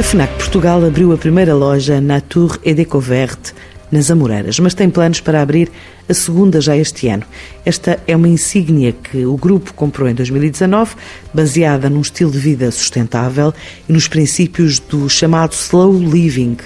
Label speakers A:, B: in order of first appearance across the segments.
A: A FNAC Portugal abriu a primeira loja Natur et Découverte nas Amoreiras, mas tem planos para abrir a segunda já este ano. Esta é uma insígnia que o grupo comprou em 2019, baseada num estilo de vida sustentável e nos princípios do chamado slow living.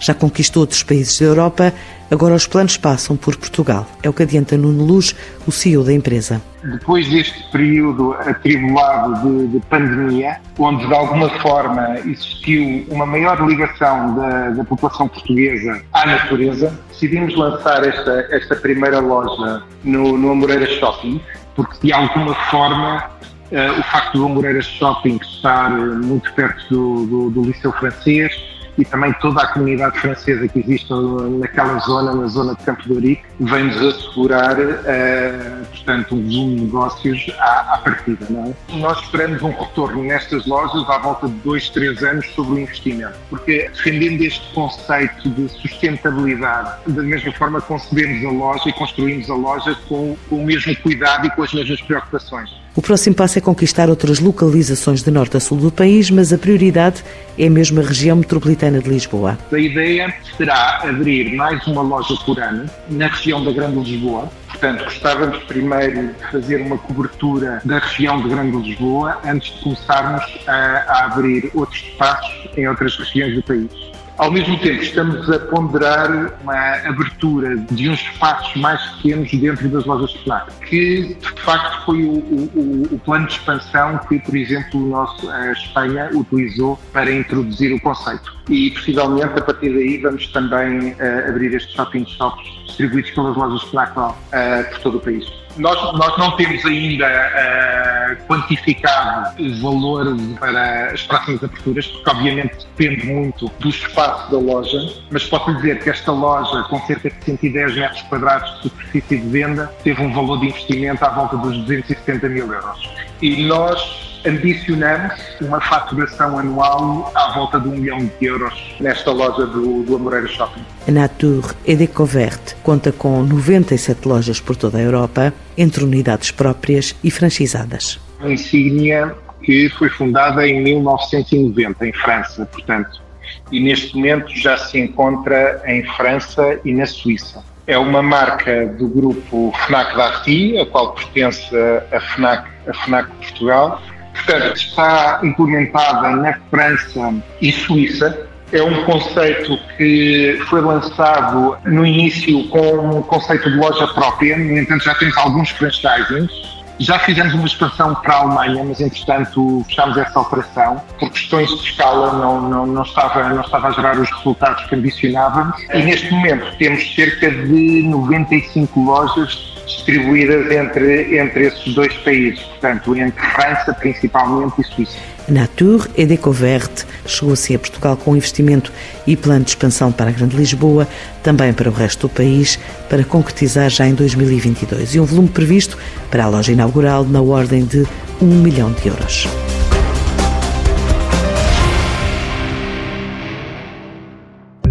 A: Já conquistou outros países da Europa, agora os planos passam por Portugal. É o que adianta Nuno Luz, o CEO da empresa.
B: Depois deste período atribulado de, de pandemia, onde de alguma forma existiu uma maior ligação da, da população portuguesa à natureza, decidimos lançar esta, esta primeira loja no, no Amoreira Shopping, porque de alguma forma uh, o facto do Amoreira Shopping estar muito perto do, do, do Liceu Francês e também toda a comunidade francesa que existe naquela zona, na zona de Campo de Ourique, vem-nos assegurar, uh, portanto, um volume de negócios à, à partida. É? Nós esperamos um retorno nestas lojas à volta de dois, três anos sobre o investimento, porque defendendo este conceito de sustentabilidade, da mesma forma concebemos a loja e construímos a loja com, com o mesmo cuidado e com as mesmas preocupações.
A: O próximo passo é conquistar outras localizações de norte a sul do país, mas a prioridade é mesmo a região metropolitana de Lisboa.
B: A ideia será abrir mais uma loja por ano na região da Grande Lisboa. Portanto, gostávamos primeiro de fazer uma cobertura da região de Grande Lisboa antes de começarmos a, a abrir outros espaços em outras regiões do país. Ao mesmo tempo, estamos a ponderar uma abertura de uns espaços mais pequenos dentro das lojas de FNAC, que de facto foi o, o, o, plano de expansão que, por exemplo, nosso, a Espanha utilizou para introduzir o conceito. E possivelmente a partir daí vamos também uh, abrir estes shopping shops distribuídos pelas lojas FNAC uh, por todo o país. Nós, nós não temos ainda uh, quantificado o valor para as próximas aberturas, porque obviamente depende muito do espaço da loja, mas posso dizer que esta loja, com cerca de 110 metros quadrados de superfície de venda, teve um valor de investimento à volta dos 270 mil euros. E nós ambicionamos uma faturação anual à volta de um milhão de euros nesta loja do, do Amoreira Shopping.
A: A Natur e Découverte conta com 97 lojas por toda a Europa, entre unidades próprias e franchisadas.
B: Uma insígnia que foi fundada em 1990 em França, portanto, e neste momento já se encontra em França e na Suíça. É uma marca do grupo FNAC Darty, a qual pertence a FNAC, a FNAC Portugal, Portanto, está implementada na França e Suíça. É um conceito que foi lançado no início com um conceito de loja própria, no entanto já temos alguns franchisings. Já fizemos uma expansão para a Alemanha, mas entretanto fechámos essa operação. Por questões de escala não, não, não, estava, não estava a gerar os resultados que ambicionávamos. E neste momento temos cerca de 95 lojas distribuídas entre, entre esses dois países, portanto, entre França principalmente e Suíça.
A: Natur e Découverte chegou-se a Portugal com investimento e plano de expansão para a Grande Lisboa, também para o resto do país, para concretizar já em 2022 e um volume previsto para a loja inaugural na ordem de 1 milhão de euros.